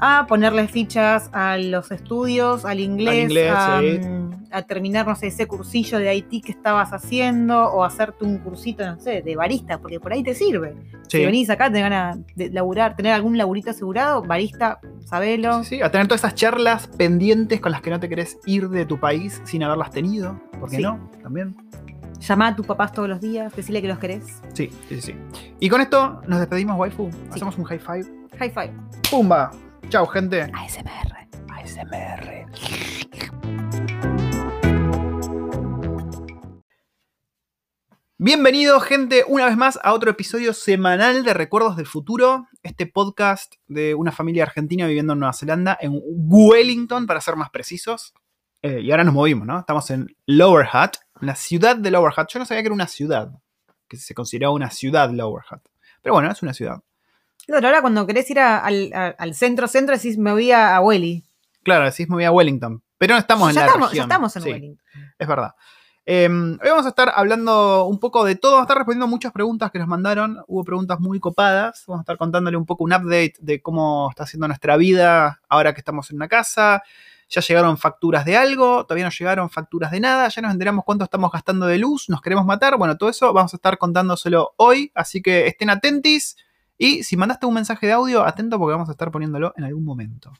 Speaker 1: a ponerle fichas a los estudios, al inglés,
Speaker 2: inglés,
Speaker 1: a,
Speaker 2: sí.
Speaker 1: mm, a terminar, no sé, ese cursillo de IT que estabas haciendo, o hacerte un cursito, no sé, de barista, porque por ahí te sirve.
Speaker 2: Sí.
Speaker 1: Si venís acá, te ganas de laburar, tener algún laburito asegurado, barista, sabelo.
Speaker 2: Sí, sí, a tener todas esas charlas pendientes con las que no te querés ir de tu país sin haberlas tenido. ¿Por qué no? También.
Speaker 1: Llama a tus papás todos los días, decirle que los querés.
Speaker 2: Sí, sí, sí. Y con esto nos despedimos, waifu. Hacemos un high five.
Speaker 1: High five.
Speaker 2: ¡Pumba! Chao, gente.
Speaker 1: ASMR.
Speaker 2: ASMR. Bienvenido, gente, una vez más a otro episodio semanal de Recuerdos del Futuro. Este podcast de una familia argentina viviendo en Nueva Zelanda, en Wellington, para ser más precisos. Eh, y ahora nos movimos, ¿no? Estamos en Lower Hutt, en la ciudad de Lower Hutt. Yo no sabía que era una ciudad, que se consideraba una ciudad Lower Hutt. Pero bueno, es una ciudad.
Speaker 1: Claro, ahora cuando querés ir a- al, a- al centro, centro, decís me voy a, a Welly.
Speaker 2: Claro, decís me voy a Wellington. Pero no estamos en
Speaker 1: ya,
Speaker 2: la
Speaker 1: estamos,
Speaker 2: región.
Speaker 1: ya estamos en
Speaker 2: Sí.
Speaker 1: Wellington.
Speaker 2: Es verdad. Eh, hoy vamos a estar hablando un poco de todo, vamos a estar respondiendo muchas preguntas que nos mandaron. Hubo preguntas muy copadas. Vamos a estar contándole un poco un update de cómo está siendo nuestra vida ahora que estamos en una casa. Ya llegaron facturas de algo, todavía no llegaron facturas de nada, ya nos enteramos cuánto estamos gastando de luz, nos queremos matar. Bueno, todo eso vamos a estar contándoselo hoy, así que estén atentis. Y si mandaste un mensaje de audio, atento porque vamos a estar poniéndolo en algún momento.